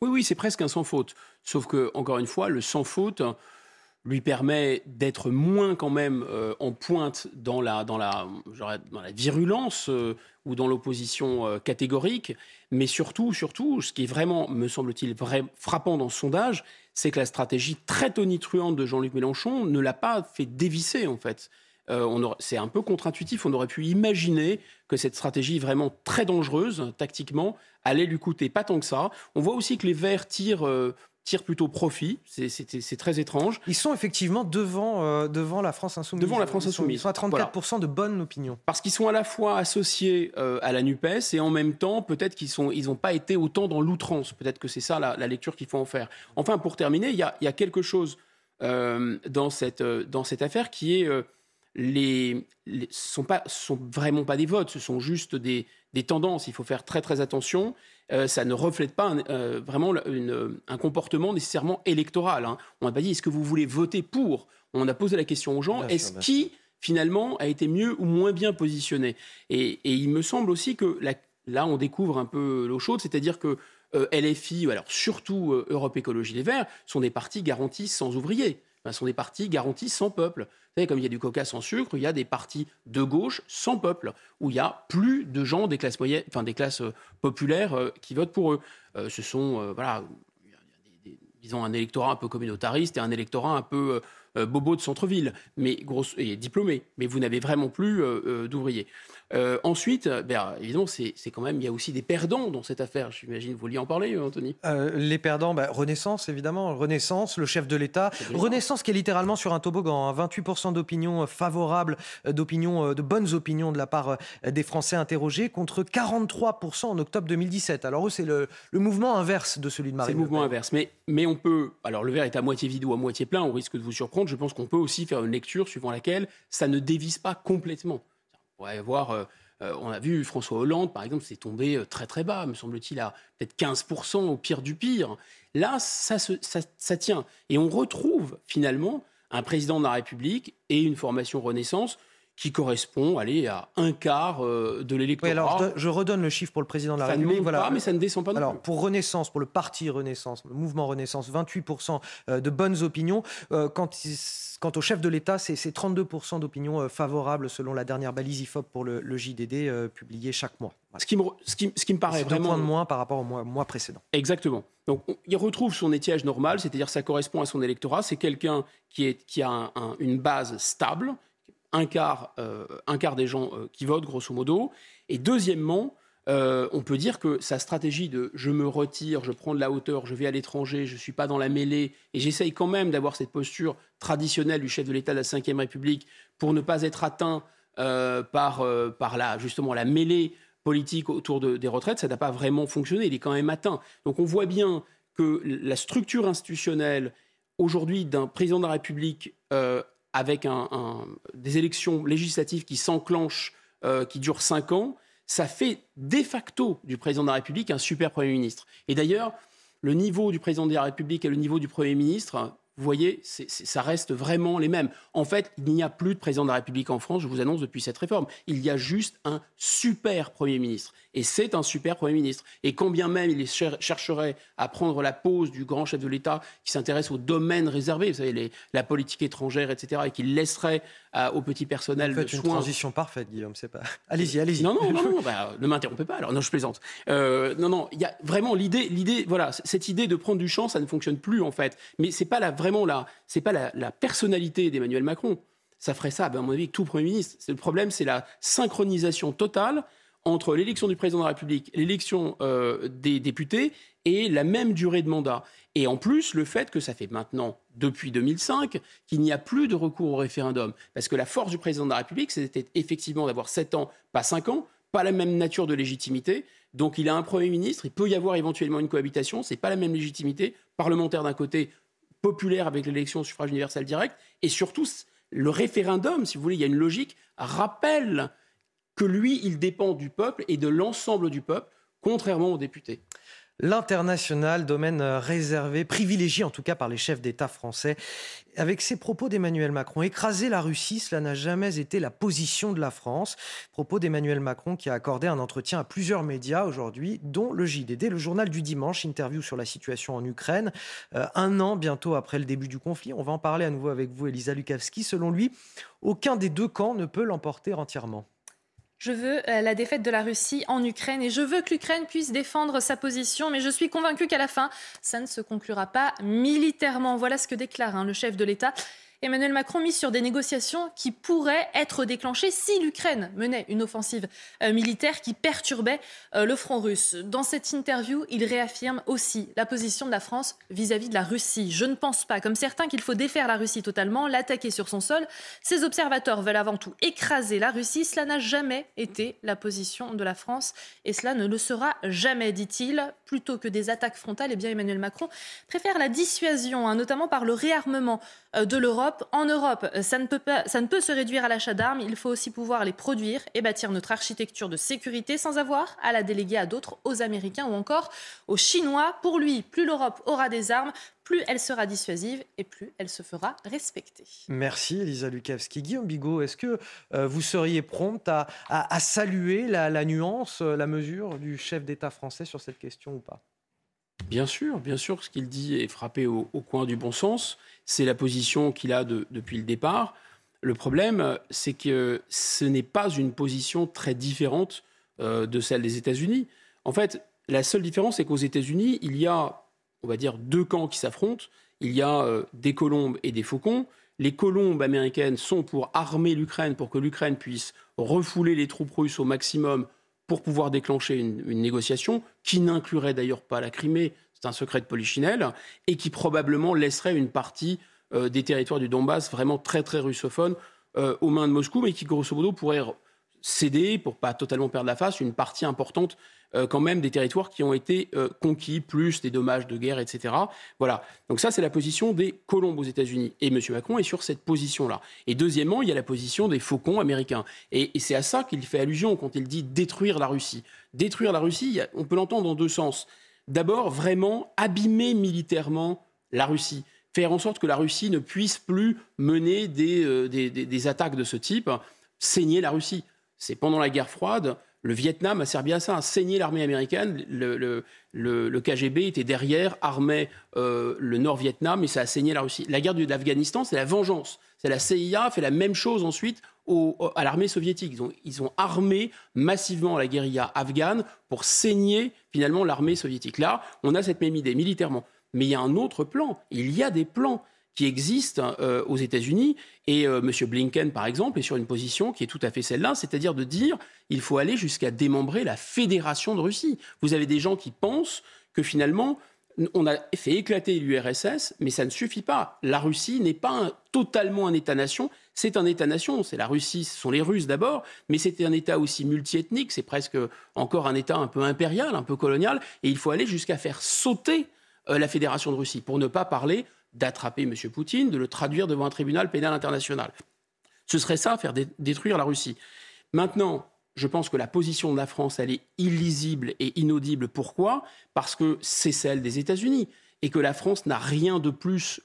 Oui, oui, c'est presque un sans faute. Sauf que, encore une fois, le sans faute lui permet d'être moins quand même euh, en pointe dans la, dans la, virulence euh, ou dans l'opposition euh, catégorique. Mais surtout, surtout, ce qui est vraiment, me semble-t-il, frappant dans ce sondage, c'est que la stratégie très tonitruante de Jean-Luc Mélenchon ne l'a pas fait dévisser, en fait. C'est un peu contre-intuitif. On aurait pu imaginer que cette stratégie vraiment très dangereuse, tactiquement, allait lui coûter pas tant que ça. On voit aussi que les Verts tirent, tirent plutôt profit. C'est très étrange.
Ils sont effectivement devant, euh, devant la France Insoumise.
Devant la France
Ils sont-
Insoumise.
Ils sont à 34% de bonnes opinions.
Parce qu'ils sont à la fois associés euh, à la NUPES et en même temps, peut-être qu'ils n'ont ils ont pas été autant dans l'outrance. Peut-être que c'est ça la, la lecture qu'il faut en faire. Enfin, pour terminer, il y a, il y a quelque chose euh, dans, cette, dans cette affaire qui est... les, les sont pas sont vraiment pas des votes, ce sont juste des, des tendances. Il faut faire très très attention. Euh, ça ne reflète pas un, euh, vraiment une- un comportement nécessairement électoral. hein. On n'a pas dit est-ce que vous voulez voter pour? On a posé la question aux gens est-ce qui finalement a été mieux ou moins bien positionné? Et, et il me semble aussi que la- là on découvre un peu l'eau chaude, c'est-à-dire que euh, LFI, alors surtout euh, Europe Écologie Les Verts, sont des partis garantis sans ouvriers. Enfin, sont des partis garantis sans peuple. Savez, comme il y a du coca sans sucre, il y a des partis de gauche sans peuple, où il y a plus de gens des classes moyennes, enfin des classes euh, populaires euh, qui votent pour eux. Euh, ce sont, voilà, disons un électorat un peu communautariste et un électorat un peu euh, euh, bobo de centre-ville, mais grosse et diplômé. Mais vous n'avez vraiment plus euh, euh, d'ouvriers. Euh, ensuite, ben, évidemment, c'est c'est quand même, il y a aussi des perdants dans cette affaire. J'imagine, vous vouliez en parler, Anthony?
Les perdants, bah, Renaissance évidemment, Renaissance, le chef de l'État. Renaissance qui est littéralement sur un toboggan, hein, 28% d'opinions favorables, d'opinions, de bonnes opinions de la part des Français interrogés, contre 43% en octobre 2017. Alors eux, c'est le, le mouvement inverse de celui de
C'est
Marine
le
Le
mouvement inverse. Mais, mais on peut. Alors, le verre est à moitié vide ou à moitié plein, on risque de vous surprendre. Je pense qu'on peut aussi faire une lecture suivant laquelle ça ne dévisse pas complètement. On euh, euh, on a vu François Hollande, par exemple, c'est tombé euh, très très bas, me semble-t-il, à peut-être 15% au pire du pire. Là, ça tient. Et on retrouve finalement un président de la République et une formation Renaissance qui correspond allez, à un quart euh, de
Oui,
l'électorat.
alors je, je redonne le chiffre pour le président de la
ça ne
République.
monte
Voilà.
pas, mais ça ne descend pas non
Alors,
plus.
pour Renaissance, pour le parti Renaissance, le mouvement Renaissance, 28% euh, de bonnes opinions. Euh, quant au chef de l'État, c'est c'est 32% d'opinions favorables selon la dernière balise IFOP pour le, le JDD euh, publié chaque mois. Voilà.
Ce qui me, ce qui, ce qui me paraît
deux
vraiment
points de moins par rapport au mois, mois précédent.
Exactement. Donc, on- il retrouve son étiage normal, c'est-à-dire ça correspond à son électorat. C'est quelqu'un qui, est, qui a un- un- une base stable, un quart, euh, un quart des gens euh, qui votent, grosso modo. Et deuxièmement, euh, on peut dire que sa stratégie de je me retire, je prends de la hauteur, je vais à l'étranger, je ne suis pas dans la mêlée, et j'essaye quand même d'avoir cette posture traditionnelle du chef de l'État de la Ve République pour ne pas être atteint par, par la, justement la mêlée politique autour de- des retraites, ça n'a pas vraiment fonctionné. Il est quand même atteint. Donc on voit bien que la structure institutionnelle aujourd'hui d'un président de la République avec des élections législatives qui s'enclenchent, euh, qui durent cinq ans, ça fait de facto du président de la République un super Premier ministre. Et d'ailleurs, le niveau du président de la République et le niveau du Premier ministre, vous voyez, ça reste vraiment les mêmes. En fait, il n'y a plus de président de la République en France, je vous annonce depuis cette réforme. Il y a juste un super Premier ministre. Et c'est un super Premier ministre. Et quand bien même il chercherait à prendre la pose du grand chef de l'État qui s'intéresse aux domaines réservés, vous savez, la politique étrangère, etc., et qui laisserait au petit personnel
en fait, une transition parfaite, Guillaume, c'est pas... Allez-y, allez-y.
Non, non, non, non bah, ne m'interrompez pas, alors non, je plaisante. Euh, non, non, il y a vraiment l'idée, l'idée, voilà, cette idée de prendre du champ, ça ne fonctionne plus, en fait. Mais c'est pas la, vraiment la, c'est pas la, la personnalité d'Emmanuel Macron. Ça ferait ça, ben, à mon avis, tout Premier ministre. Le problème, c'est la synchronisation totale entre l'élection du président de la République, l'élection euh, des députés et la même durée de mandat. Et en plus, le fait que ça fait maintenant, depuis 2005, qu'il n'y a plus de recours au référendum. Parce que la force du président de la République, c'était effectivement d'avoir 7 ans, pas 5 ans, pas la même nature de légitimité. Donc il a un Premier ministre, il peut y avoir éventuellement une cohabitation, ce n'est pas la même légitimité, parlementaire d'un côté, populaire avec l'élection au suffrage universel direct, et surtout le référendum, si vous voulez, il y a une logique, rappelle que lui, il dépend du peuple et de l'ensemble du peuple, contrairement aux députés.
L'international, domaine réservé, privilégié en tout cas par les chefs d'État français. Avec ces propos d'Emmanuel Macron, écraser la Russie, cela n'a jamais été la position de la France. Propos d'Emmanuel Macron qui a accordé un entretien à plusieurs médias aujourd'hui, dont le JDD, le journal du dimanche, interview sur la situation en Ukraine, euh, un an bientôt après le début du conflit. On va en parler à nouveau avec vous, Elisa Lukavski. Selon lui, aucun des deux camps ne peut l'emporter entièrement.
Je veux euh, la défaite de la Russie en Ukraine et je veux que l'Ukraine puisse défendre sa position, mais je suis convaincu qu'à la fin, ça ne se conclura pas militairement. Voilà ce que déclare hein, le chef de l'État. Emmanuel Macron mise sur des négociations qui pourraient être déclenchées si l'Ukraine menait une offensive euh, militaire qui perturbait euh, le front russe. Dans cette interview, il réaffirme aussi la position de la France vis-à-vis de la Russie. Je ne pense pas, comme certains, qu'il faut défaire la Russie totalement, l'attaquer sur son sol. Ces observateurs veulent avant tout écraser la Russie. Cela n'a jamais été la position de la France et cela ne le sera jamais, dit-il. Plutôt que des attaques frontales, eh bien Emmanuel Macron préfère la dissuasion, hein, notamment par le réarmement de l'Europe. En Europe, ça ne, peut pas, ça ne peut se réduire à l'achat d'armes, il faut aussi pouvoir les produire et bâtir notre architecture de sécurité sans avoir à la déléguer à d'autres, aux Américains ou encore aux Chinois. Pour lui, plus l'Europe aura des armes, plus elle sera dissuasive et plus elle se fera respecter.
Merci Elisa Lukavski. Guillaume Bigot, est-ce que euh, vous seriez prompte à, saluer la, nuance, la mesure du chef d'État français sur cette question ou pas?
Bien sûr, bien sûr, ce qu'il dit est frappé au, coin du bon sens. C'est la position qu'il a depuis le départ. Le problème, c'est que ce n'est pas une position très différente euh, de celle des États-Unis. En fait, la seule différence, c'est qu'aux États-Unis, il y a, on va dire, deux camps qui s'affrontent. Il y a euh, des colombes et des faucons. Les colombes américaines sont pour armer l'Ukraine, pour que l'Ukraine puisse refouler les troupes russes au maximum pour pouvoir déclencher une, négociation qui n'inclurait d'ailleurs pas la Crimée, c'est un secret de polichinelle, et qui probablement laisserait une partie euh, des territoires du Donbass vraiment très très russophones euh, aux mains de Moscou, mais qui grosso modo pourrait céder, pour pas totalement perdre la face, une partie importante euh, quand même des territoires qui ont été euh, conquis, plus des dommages de guerre, etc. Voilà. Donc ça, c'est la position des colombes aux États-Unis. Et M. Macron est sur cette position-là. Et deuxièmement, il y a la position des faucons américains. Et, c'est à ça qu'il fait allusion quand il dit détruire la Russie. Détruire la Russie, on peut l'entendre dans deux sens. D'abord, vraiment abîmer militairement la Russie faire en sorte que la Russie ne puisse plus mener des, euh, des attaques de ce type, saigner la Russie. C'est pendant la guerre froide, le Vietnam a servi à ça, a saigné l'armée américaine. Le, KGB était derrière, armait euh, le Nord-Vietnam et ça a saigné la Russie. La guerre d'Afghanistan, c'est la vengeance. C'est la CIA fait la même chose ensuite à l'armée soviétique. Ils ont, ils ont, armé massivement la guérilla afghane pour saigner finalement l'armée soviétique. Là, on a cette même idée militairement. Mais il y a un autre plan. Il y a des plans qui existent euh, aux États-Unis. Et euh, M. Blinken, par exemple, est sur une position qui est tout à fait celle-là, c'est-à-dire de dire il faut aller jusqu'à démembrer la fédération de Russie. Vous avez des gens qui pensent que finalement, on a fait éclater l'URSS, mais ça ne suffit pas. La Russie n'est pas totalement un État-nation, c'est un État-nation. C'est la Russie, ce sont les Russes d'abord, mais c'est un État aussi multiethnique, c'est presque encore un État un peu impérial, un peu colonial, et il faut aller jusqu'à faire sauter euh, la Fédération de Russie, pour ne pas parler d'attraper M. Poutine, de le traduire devant un tribunal pénal international. Ce serait ça, faire détruire la Russie. Maintenant, je pense que la position de la France, elle est illisible et inaudible. Pourquoi? Parce que c'est celle des États-Unis et que la France n'a rien de plus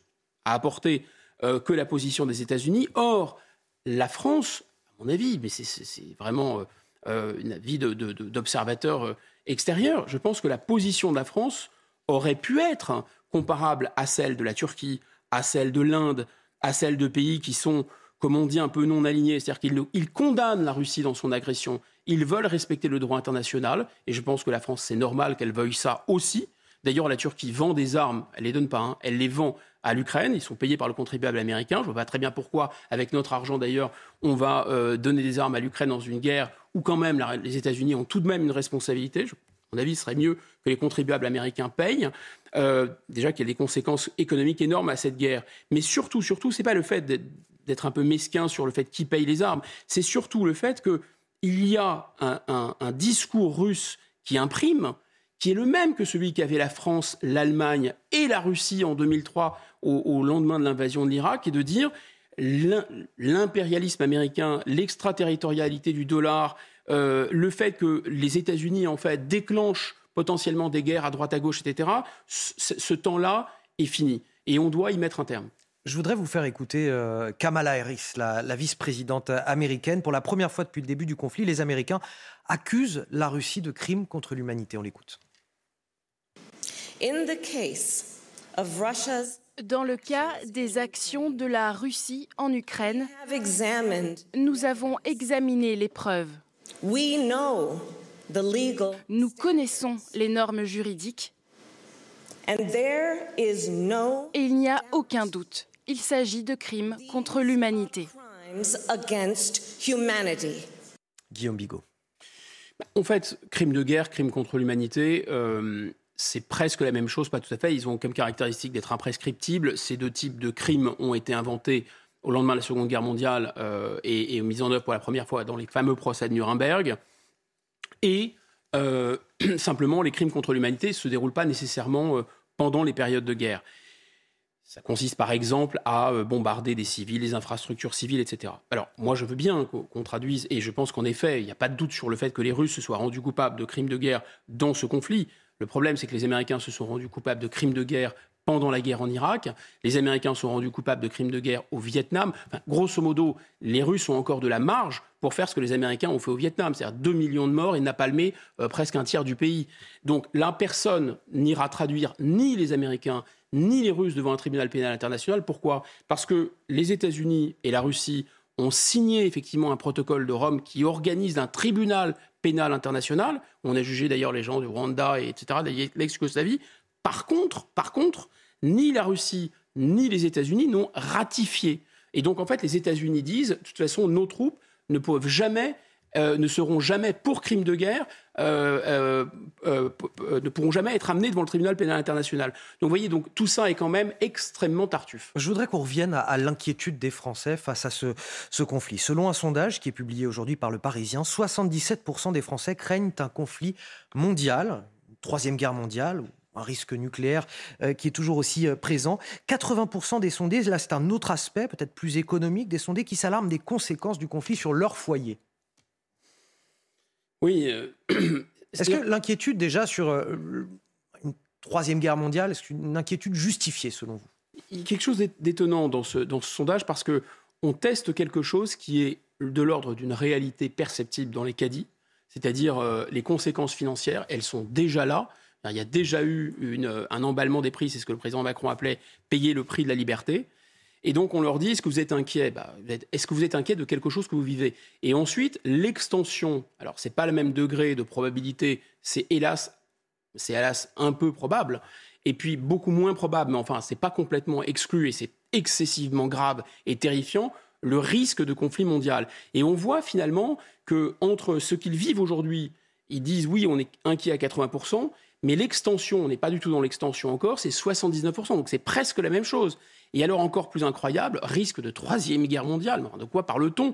à apporter euh, que la position des États-Unis. Or, la France, à mon avis, mais c'est vraiment euh, euh, une avis d'observateur extérieur, je pense que la position de la France aurait pu être comparable à celle de la Turquie, à celle de l'Inde, à celle de pays qui sont comme on dit, un peu non alignés. C'est-à-dire qu'ils condamnent la Russie dans son agression. Ils veulent respecter le droit international. Et je pense que la France, c'est normal qu'elle veuille ça aussi. D'ailleurs, la Turquie vend des armes, elle les donne pas, hein. elle les vend à l'Ukraine. Ils sont payés par le contribuable américain. Je ne vois pas très bien pourquoi, avec notre argent d'ailleurs, on va euh, donner des armes à l'Ukraine dans une guerre où quand même les États-Unis ont tout de même une responsabilité. à mon avis, ce serait mieux que les contribuables américains payent. Euh, déjà qu'il y a des conséquences économiques énormes à cette guerre. Mais surtout, surtout, c'est pas le fait d'être un peu mesquin sur le fait qui paye les armes. C'est surtout le fait qu'il y a un, discours russe qui imprime, qui est le même que celui qu'avaient la France, l'Allemagne et la Russie en 2003 au, lendemain de l'invasion de l'Irak, et de dire l'impérialisme américain, l'extraterritorialité du dollar, euh, le fait que les États-Unis en fait déclenchent potentiellement des guerres à droite à gauche, etc. Ce, temps-là est fini et on doit y mettre un terme.
Je voudrais vous faire écouter euh, Kamala Harris, la, vice-présidente américaine. Pour la première fois depuis le début du conflit, les Américains accusent la Russie de crimes contre l'humanité. On l'écoute.
Dans le cas des actions de la Russie en Ukraine, nous avons examiné les preuves. Nous connaissons les normes juridiques. Et il n'y a aucun doute il s'agit de crimes contre l'humanité.
Guillaume Bigot.
En fait, crime de guerre, crime contre l'humanité, euh, c'est presque la même chose, pas tout à fait. Ils ont comme caractéristique d'être imprescriptibles. Ces deux types de crimes ont été inventés au lendemain de la Seconde Guerre mondiale euh, et, mis en œuvre pour la première fois dans les fameux procès de Nuremberg. Et euh, simplement, les crimes contre l'humanité ne se déroulent pas nécessairement pendant les périodes de guerre. Ça consiste par exemple à euh, bombarder des civils, des infrastructures civiles, etc. Alors moi je veux bien qu'on traduise, et je pense qu'en effet, il n'y a pas de doute sur le fait que les Russes se soient rendus coupables de crimes de guerre dans ce conflit. Le problème, c'est que les Américains se sont rendus coupables de crimes de guerre pendant la guerre en Irak. Les Américains sont rendus coupables de crimes de guerre au Vietnam. grosso modo, les Russes ont encore de la marge pour faire ce que les Américains ont fait au Vietnam, c'est-à-dire 2 millions de morts et napalmer euh, presque un tiers du pays. Donc là, personne n'ira traduire ni les Américains ni les Russes devant un tribunal pénal international. Pourquoi? Parce que les États-Unis et la Russie ont signé effectivement un protocole de Rome qui organise un tribunal pénal international. On a jugé d'ailleurs les gens du Rwanda, et etc., de l'ex-Yougoslavie. Par contre, par contre, ni la Russie ni les États-Unis n'ont ratifié. Et donc, en fait, les États-Unis disent, de toute façon, nos troupes ne peuvent jamais euh, ne seront jamais pour crimes de guerre, euh, euh, ne pourront jamais être amenés devant le tribunal pénal international. Donc vous voyez, donc tout ça est quand même extrêmement tartuffe.
Je voudrais qu'on revienne à, l'inquiétude des Français face à ce, conflit. Selon un sondage qui est publié aujourd'hui par le Parisien, 77% des Français craignent un conflit mondial, troisième guerre mondiale, un risque nucléaire qui est toujours aussi présent. 80% des sondés, là c'est un autre aspect, peut-être plus économique, des sondés qui s'alarment des conséquences du conflit sur leur foyer.
Oui. Euh,
est-ce que l'inquiétude déjà sur euh, une troisième guerre mondiale, est-ce une inquiétude justifiée selon vous?
Il y a quelque chose d'étonnant dans ce, dans ce sondage parce que on teste quelque chose qui est de l'ordre d'une réalité perceptible dans les caddies, c'est-à-dire euh, les conséquences financières, elles sont déjà là. Il y a déjà eu une, un emballement des prix, c'est ce que le président Macron appelait payer le prix de la liberté. Et donc on leur dit est-ce que vous êtes inquiet bah, Est-ce que vous êtes inquiet de quelque chose que vous vivez? Et ensuite l'extension. Alors c'est pas le même degré de probabilité. C'est hélas, c'est hélas un peu probable. Et puis beaucoup moins probable, mais enfin c'est pas complètement exclu et c'est excessivement grave et terrifiant le risque de conflit mondial. Et on voit finalement que entre ce qu'ils vivent aujourd'hui, ils disent oui, on est inquiet à 80 mais l'extension, on n'est pas du tout dans l'extension encore, c'est 79%. Donc c'est presque la même chose. Et alors encore plus incroyable, risque de troisième guerre mondiale. De quoi parle-t-on?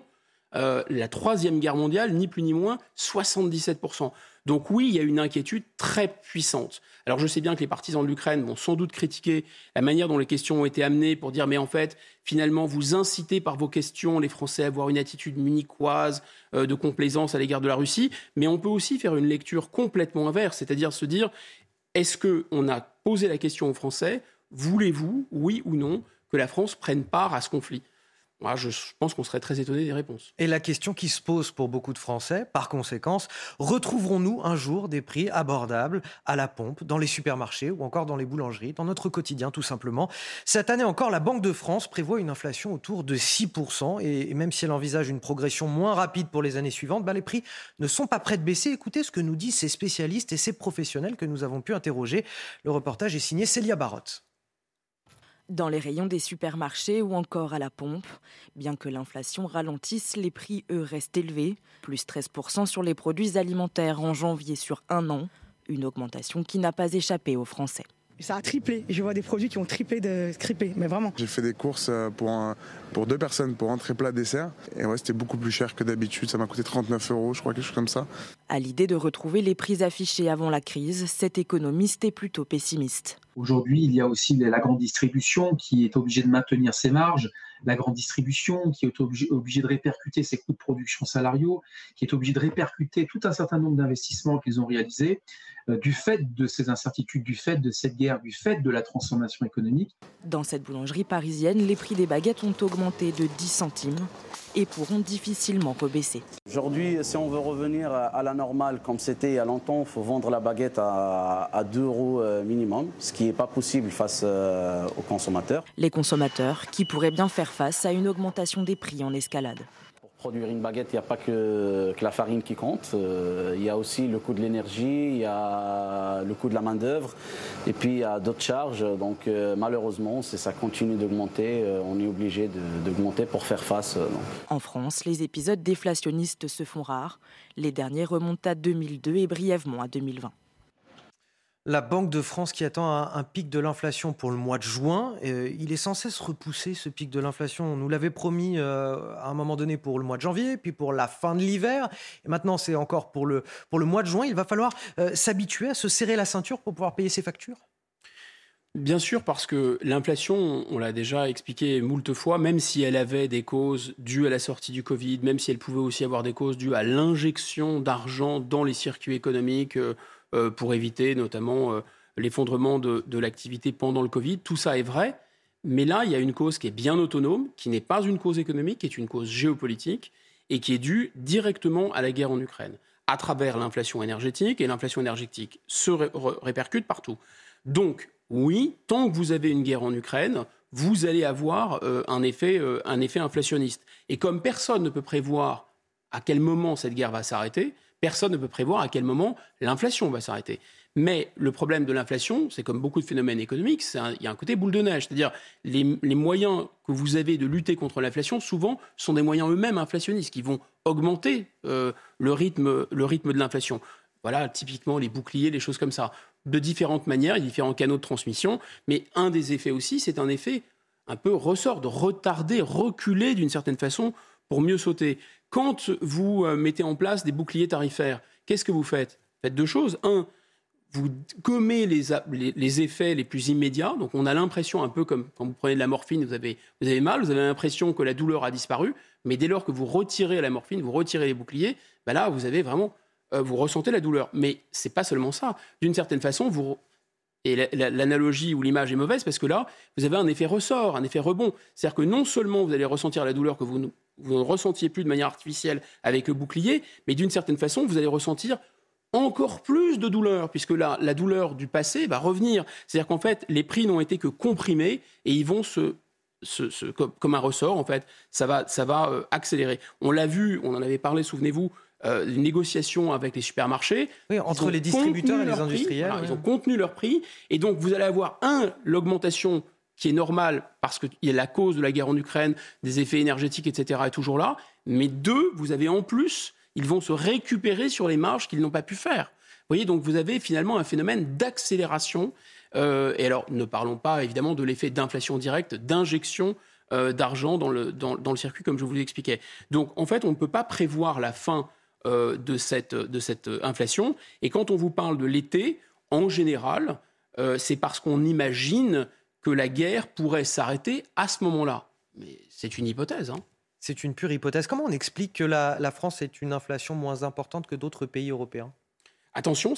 Euh, la troisième guerre mondiale, ni plus ni moins, 77%. Donc oui, il y a une inquiétude très puissante. Alors je sais bien que les partisans de l'Ukraine vont sans doute critiquer la manière dont les questions ont été amenées pour dire mais en fait, finalement, vous incitez par vos questions les Français à avoir une attitude munichoise euh, de complaisance à l'égard de la Russie. Mais on peut aussi faire une lecture complètement inverse, c'est-à-dire se dire est-ce qu'on a posé la question aux Français? Voulez-vous, oui ou non, que la France prenne part à ce conflit? Moi, je pense qu'on serait très étonné des réponses.
Et la question qui se pose pour beaucoup de Français, par conséquence, retrouverons-nous un jour des prix abordables à la pompe, dans les supermarchés ou encore dans les boulangeries, dans notre quotidien tout simplement? Cette année encore, la Banque de France prévoit une inflation autour de 6%, et même si elle envisage une progression moins rapide pour les années suivantes, bah, les prix ne sont pas prêts de baisser. Écoutez ce que nous disent ces spécialistes et ces professionnels que nous avons pu interroger. Le reportage est signé Célia Barotte
dans les rayons des supermarchés ou encore à la pompe. Bien que l'inflation ralentisse, les prix, eux, restent élevés, plus 13% sur les produits alimentaires en janvier sur un an, une augmentation qui n'a pas échappé aux Français.
Ça a triplé. Je vois des produits qui ont triplé de triplé, mais vraiment.
J'ai fait des courses euh, pour, pour deux personnes pour entrée plat dessert. Et ouais, c'était beaucoup plus cher que d'habitude. Ça m'a coûté 39 euros, je crois, quelque chose comme ça.
À l'idée de retrouver les prix affichés avant la crise, cet économiste est plutôt pessimiste.
Aujourd'hui, il y a aussi la grande distribution qui est obligée de maintenir ses marges, la grande distribution qui est obligée de répercuter ses coûts de production salariaux, qui est obligée de répercuter tout un certain nombre d'investissements qu'ils ont réalisés. Euh, du fait de ces incertitudes, du fait de cette guerre, du fait de la transformation économique.
Dans cette boulangerie parisienne, les prix des baguettes ont augmenté de 10 centimes et pourront difficilement rebaisser.
Aujourd'hui, si on veut revenir à la normale comme c'était il y a longtemps, il faut vendre la baguette à, 2 euros euh, minimum, ce qui n'est pas possible face euh, aux consommateurs.
Les consommateurs qui pourraient bien faire face à une augmentation des prix en escalade
produire une baguette, il n'y a pas que, la farine qui compte. Euh, il y a aussi le coût de l'énergie, il y a le coût de la main-d'œuvre, et puis il y a d'autres charges. Donc euh, malheureusement, si ça continue d'augmenter, euh, on est obligé d'augmenter pour faire face.
En France, les épisodes déflationnistes se font rares. Les derniers remontent à 2002 et brièvement à 2020.
La Banque de France qui attend un, pic de l'inflation pour le mois de juin. Euh, il est sans cesse repoussé, ce pic de l'inflation. On nous l'avait promis euh, à un moment donné pour le mois de janvier, puis pour la fin de l'hiver. Et maintenant, c'est encore pour le, pour le mois de juin. Il va falloir euh, s'habituer à se serrer la ceinture pour pouvoir payer ses factures
Bien sûr, parce que l'inflation, on l'a déjà expliqué moult fois, même si elle avait des causes dues à la sortie du Covid, même si elle pouvait aussi avoir des causes dues à l'injection d'argent dans les circuits économiques, pour éviter notamment euh, l'effondrement de, l'activité pendant le Covid. Tout ça est vrai, mais là, il y a une cause qui est bien autonome, qui n'est pas une cause économique, qui est une cause géopolitique et qui est due directement à la guerre en Ukraine, à travers l'inflation énergétique, et l'inflation énergétique se répercute partout. Donc, oui, tant que vous avez une guerre en Ukraine, vous allez avoir euh, un, effet, un effet inflationniste. Et comme personne ne peut prévoir à quel moment cette guerre va s'arrêter, personne ne peut prévoir à quel moment l'inflation va s'arrêter. Mais le problème de l'inflation, c'est comme beaucoup de phénomènes économiques, il y a un côté boule de neige. C'est-à-dire les, moyens que vous avez de lutter contre l'inflation, souvent, sont des moyens eux-mêmes inflationnistes qui vont augmenter euh, le, rythme, le rythme de l'inflation. Voilà, typiquement les boucliers, les choses comme ça. De différentes manières, différents canaux de transmission. Mais un des effets aussi, c'est un effet un peu ressort, de retarder, reculer d'une certaine façon pour mieux sauter. Quand vous euh, mettez en place des boucliers tarifaires, qu'est-ce que vous faites? Faites deux choses. Un, vous gommez les, effets les plus immédiats. Donc on a l'impression, un peu comme quand vous prenez de la morphine, vous avez, vous mal, vous avez l'impression que la douleur a disparu. Mais dès lors que vous retirez la morphine, vous retirez les boucliers, ben là, vous avez vraiment, euh, vous ressentez la douleur. Mais c'est pas seulement ça. D'une certaine façon, vous et l'analogie ou l'image est mauvaise parce que là, vous avez un effet ressort, un effet rebond. C'est-à-dire que non seulement vous allez ressentir la douleur que vous vous ne ressentiez plus de manière artificielle avec le bouclier, mais d'une certaine façon, vous allez ressentir encore plus de douleur, puisque là, la douleur du passé va revenir. C'est-à-dire qu'en fait, les prix n'ont été que comprimés et ils vont se, comme, un ressort, en fait, ça va, ça va euh, accélérer. On l'a vu, on en avait parlé, souvenez-vous, euh, les négociations avec les supermarchés.
Oui, entre les distributeurs et les industriels.
Ils ont contenu leur prix. Et donc, vous allez avoir, un, l'augmentation qui est normal parce qu'il y a la cause de la guerre en Ukraine, des effets énergétiques, etc., est toujours là. Mais deux, vous avez en plus, ils vont se récupérer sur les marges qu'ils n'ont pas pu faire. Vous voyez, donc vous avez finalement un phénomène d'accélération. Euh, et alors, ne parlons pas évidemment de l'effet d'inflation directe, d'injection d'argent dans le, dans, le circuit, comme je vous l'expliquais. Donc, en fait, on ne peut pas prévoir la fin de, cette, de cette inflation. Et quand on vous parle de l'été, en général, c'est parce qu'on imagine que la guerre pourrait s'arrêter à ce moment-là. Mais c'est une hypothèse. Hein.
C'est une pure hypothèse. Comment on explique que la, France ait une inflation moins importante que d'autres pays européens?
Attention,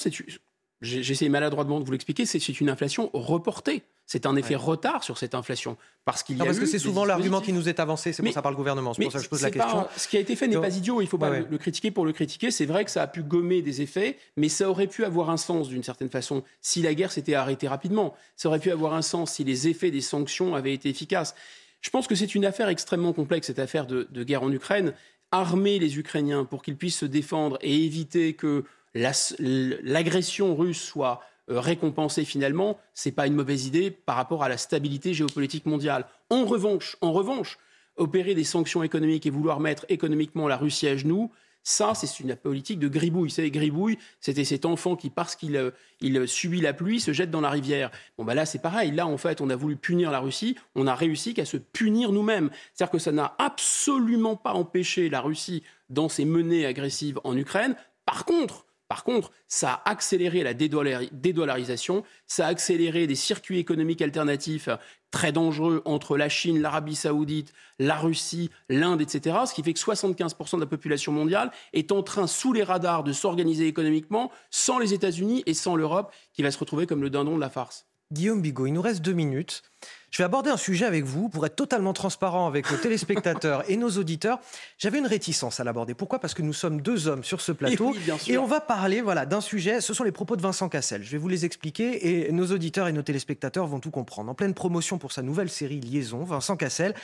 j'essaie maladroitement de vous l'expliquer, c'est une inflation reportée. C'est un effet retard sur cette inflation. Parce qu'il y a
parce que c'est souvent l'argument qui nous est avancé, c'est pour ça par le gouvernement. C'est pour ça que je pose la question.
ce qui a été fait n'est pas idiot, il ne faut pas le critiquer pour le critiquer. C'est vrai que ça a pu gommer des effets, mais ça aurait pu avoir un sens d'une certaine façon si la guerre s'était arrêtée rapidement. Ça aurait pu avoir un sens si les effets des sanctions avaient été efficaces. Je pense que c'est une affaire extrêmement complexe, cette affaire de, guerre en Ukraine. Armer les Ukrainiens pour qu'ils puissent se défendre et éviter que l'agression russe soit euh, récompensée finalement, c'est pas une mauvaise idée par rapport à la stabilité géopolitique mondiale. En revanche, en revanche, opérer des sanctions économiques et vouloir mettre économiquement la Russie à genoux, ça, c'est une politique de gribouille. Savez, gribouille, c'était cet enfant qui, parce qu'il euh, subit la pluie, se jette dans la rivière. Bon, bah là, c'est pareil. Là, en fait, on a voulu punir la Russie. On a réussi qu'à se punir nous-mêmes. C'est-à-dire que ça n'a absolument pas empêché la Russie dans ses menées agressives en Ukraine. Par contre, par contre, ça a accéléré la dédollarisation, ça a accéléré des circuits économiques alternatifs très dangereux entre la Chine, l'Arabie saoudite, la Russie, l'Inde, etc. Ce qui fait que 75% de la population mondiale est en train, sous les radars, de s'organiser économiquement sans les États-Unis et sans l'Europe, qui va se retrouver comme le dindon de la farce.
Guillaume Bigot, il nous reste deux minutes. Je vais aborder un sujet avec vous pour être totalement transparent avec nos téléspectateurs et nos auditeurs. J'avais une réticence à l'aborder. Pourquoi? Parce que nous sommes deux hommes sur ce plateau et, on va parler voilà d'un sujet. Ce sont les propos de Vincent Cassel. Je vais vous les expliquer et nos auditeurs et nos téléspectateurs vont tout comprendre. En pleine promotion pour sa nouvelle série Liaison, Vincent Cassel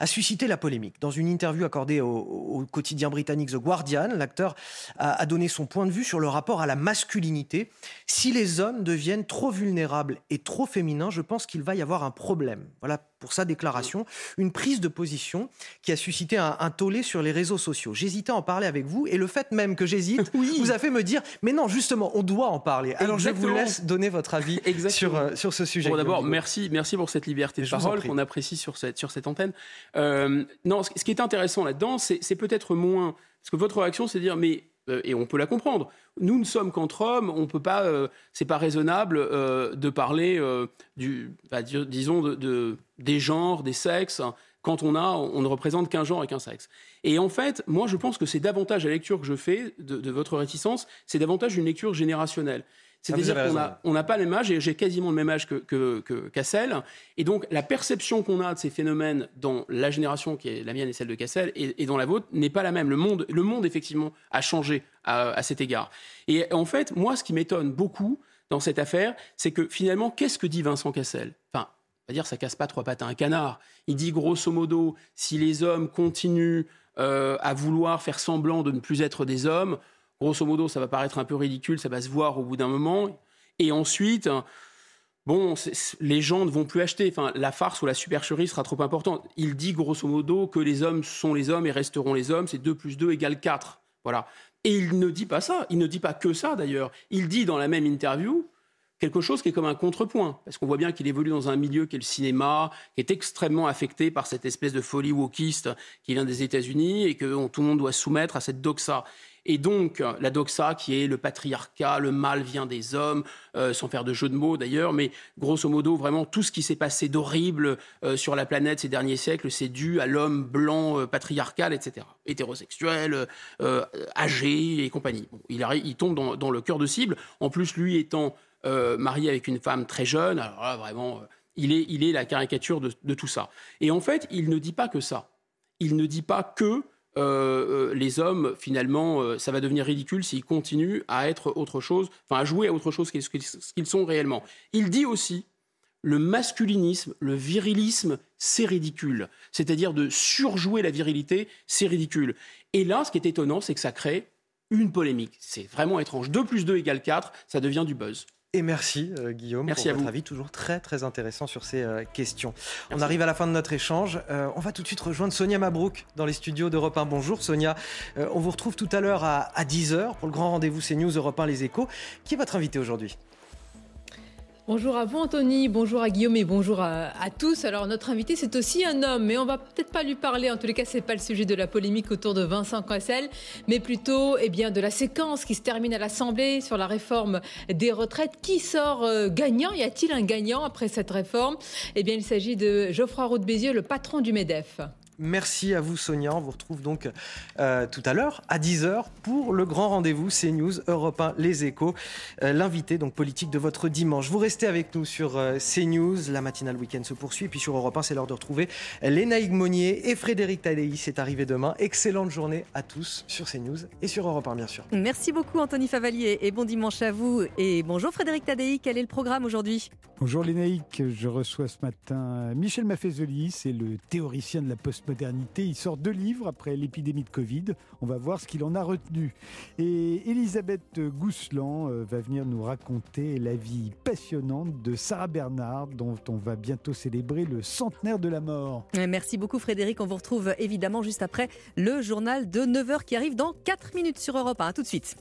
a suscité la polémique. Dans une interview accordée au, quotidien britannique The Guardian, l'acteur a, a donné son point de vue sur le rapport à la masculinité. Si les hommes deviennent trop vulnérables et trop féminins, je pense qu'il va y avoir un problème voilà pour sa déclaration, une prise de position qui a suscité un, tollé sur les réseaux sociaux. J'hésitais à en parler avec vous et le fait même que j'hésite vous a fait me dire mais non, justement, on doit en parler. Alors je vous laisse donner votre avis sur, euh, sur ce sujet.
Bon, D'abord, merci, merci pour cette liberté de parole qu'on apprécie sur cette, sur cette antenne. Euh, non, ce, qui est intéressant là-dedans, c'est peut-être moins. Parce que votre réaction, c'est de dire mais et on peut la comprendre. Nous ne sommes qu'entre hommes, on peut pas, euh, c'est pas raisonnable euh, de parler du, bah, disons, de, des genres, des sexes. Quand on a, on ne représente qu'un genre et qu'un sexe. Et en fait, moi, je pense que c'est davantage la lecture que je fais de votre réticence, c'est davantage une lecture générationnelle. C'est-à-dire qu'on n'a pas le même âge, et j'ai quasiment le même âge que, Cassel. Et donc, la perception qu'on a de ces phénomènes dans la génération qui est la mienne et celle de Cassel, et, dans la vôtre, n'est pas la même. Le monde, le monde effectivement, a changé à, cet égard. Et en fait, moi, ce qui m'étonne beaucoup dans cette affaire, c'est que finalement, qu'est-ce que dit Vincent Cassel? Enfin, on va dire, ça casse pas trois pattes à un canard. Il dit grosso modo, si les hommes continuent euh, à vouloir faire semblant de ne plus être des hommes, Grosso modo, ça va paraître un peu ridicule, ça va se voir au bout d'un moment. Et ensuite, bon, les gens ne vont plus acheter. Enfin, la farce ou la supercherie sera trop importante. Il dit grosso modo que les hommes sont les hommes et resteront les hommes. C'est 2 plus 2 égale 4. Voilà. Et il ne dit pas ça. Il ne dit pas que ça, d'ailleurs. Il dit dans la même interview quelque chose qui est comme un contrepoint. Parce qu'on voit bien qu'il évolue dans un milieu qui est le cinéma, qui est extrêmement affecté par cette espèce de folie wokiste qui vient des États-Unis et que tout le monde doit soumettre à cette doxa. Et donc, la doxa, qui est le patriarcat, le mal vient des hommes, euh, sans faire de jeu de mots d'ailleurs, mais grosso modo, vraiment, tout ce qui s'est passé d'horrible euh, sur la planète ces derniers siècles, c'est dû à l'homme blanc, euh, patriarcal, etc. Hétérosexuel, âgé et compagnie. il, tombe dans, le cœur de cible. En plus, lui étant marié avec une femme très jeune, alors là, vraiment, il est la caricature de tout ça. Et en fait, il ne dit pas que ça. Il ne dit pas que euh, euh, les hommes, finalement, euh, ça va devenir ridicule s'ils continuent à être autre chose, enfin à jouer à autre chose qu'ils sont réellement. Il dit aussi le masculinisme, le virilisme, c'est ridicule. C'est-à-dire de surjouer la virilité, c'est ridicule. Et là, ce qui est étonnant, c'est que ça crée une polémique. C'est vraiment étrange. 2 plus 2 égale 4, ça devient du buzz.
Et merci euh, Guillaume merci pour votre avis toujours très très intéressant sur ces euh, questions. On arrive à la fin de notre échange. Euh, on va tout de suite rejoindre Sonia Mabrouk dans les studios d'Europe 1. Bonjour Sonia. on vous retrouve tout à l'heure à, 10h pour le grand rendez-vous CNews Europe 1 Les Échos. Qui est votre invité aujourd'hui?
Bonjour à vous Anthony, bonjour à Guillaume et bonjour à, tous. Alors notre invité c'est aussi un homme, mais on va peut-être pas lui parler. En tous les cas, c'est pas le sujet de la polémique autour de Vincent Cassel, mais plutôt eh bien de la séquence qui se termine à l'Assemblée sur la réforme des retraites. Qui sort euh, gagnant? Y a-t-il un gagnant après cette réforme? Eh bien, il s'agit de Geoffroy Roux Bézieux, le patron du Medef.
Merci à vous Sonia. On vous retrouve donc euh, tout à l'heure à 10h pour le grand rendez-vous CNews Europe 1 Les Échos. Euh, l'invité donc politique de votre dimanche. Vous restez avec nous sur euh, CNews. La matinale week-end se poursuit. Et puis sur Europe 1, c'est l'heure de retrouver Léna Monnier et Frédéric Tadei. C'est arrivé demain. Excellente journée à tous sur CNews et sur Europe 1 bien sûr.
Merci beaucoup Anthony Favalier et bon dimanche à vous. Et bonjour Frédéric Tadei. Quel est le programme aujourd'hui?
Bonjour Lénaïque. Je reçois ce matin Michel Maffezoli. C'est le théoricien de la post modernité. Il sort deux livres après l'épidémie de Covid. On va voir ce qu'il en a retenu. Et Elisabeth Gousselan euh, va venir nous raconter la vie passionnante de Sarah Bernard, dont on va bientôt célébrer le centenaire de la mort.
Merci beaucoup Frédéric. On vous retrouve évidemment juste après le journal de 9h qui arrive dans 4 minutes sur Europe 1. tout de suite.